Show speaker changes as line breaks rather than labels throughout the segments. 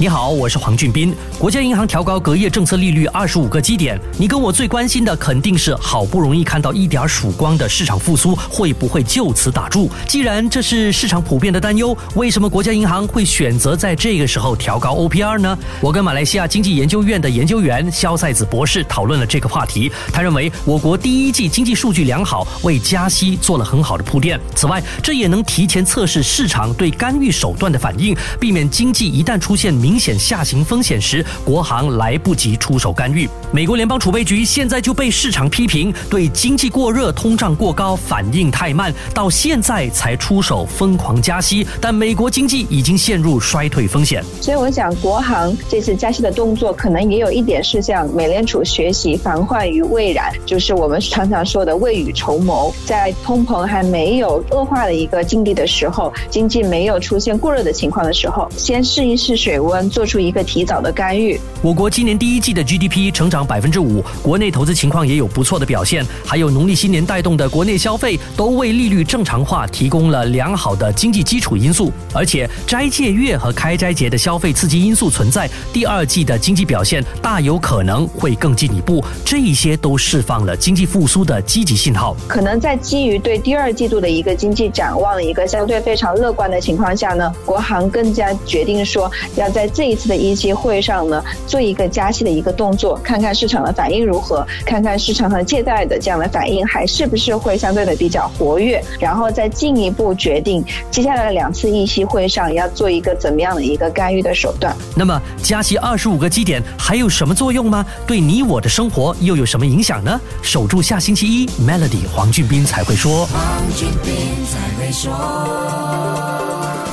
你好，我是黄俊斌。国家银行调高隔夜政策利率二十五个基点，你跟我最关心的肯定是好不容易看到一点曙光的市场复苏会不会就此打住？既然这是市场普遍的担忧，为什么国家银行会选择在这个时候调高 OPR 呢？我跟马来西亚经济研究院的研究员肖赛子博士讨论了这个话题。他认为我国第一季经济数据良好，为加息做了很好的铺垫。此外，这也能提前测试市场对干预手段的反应，避免经济一旦出现明。明显下行风险时，国行来不及出手干预。美国联邦储备局现在就被市场批评对经济过热、通胀过高反应太慢，到现在才出手疯狂加息。但美国经济已经陷入衰退风险。
所以我想，国行这次加息的动作，可能也有一点是向美联储学习，防患于未然，就是我们常常说的未雨绸缪，在通膨还没有恶化的一个境地的时候，经济没有出现过热的情况的时候，先试一试水温。做出一个提早的干预。
我国今年第一季的 GDP 成长百分之五，国内投资情况也有不错的表现，还有农历新年带动的国内消费，都为利率正常化提供了良好的经济基础因素。而且斋戒月和开斋节的消费刺激因素存在，第二季的经济表现大有可能会更进一步。这一些都释放了经济复苏的积极信号。
可能在基于对第二季度的一个经济展望的一个相对非常乐观的情况下呢，国行更加决定说要在。这一次的一期会上呢，做一个加息的一个动作，看看市场的反应如何，看看市场和借贷的这样的反应还是不是会相对的比较活跃，然后再进一步决定接下来的两次议息会上要做一个怎么样的一个干预的手段。
那么加息二十五个基点还有什么作用吗？对你我的生活又有什么影响呢？守住下星期一，Melody 黄俊斌才会说。黄俊斌才会
说。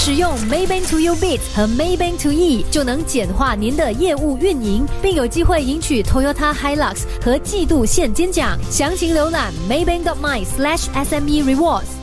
使用 Maybank to U Bit 和 Maybank to E 就能简化您的业务运营，并有机会赢取 Toyota Hilux 和季度现金奖。详情浏览 Maybank my SLASH SME Rewards。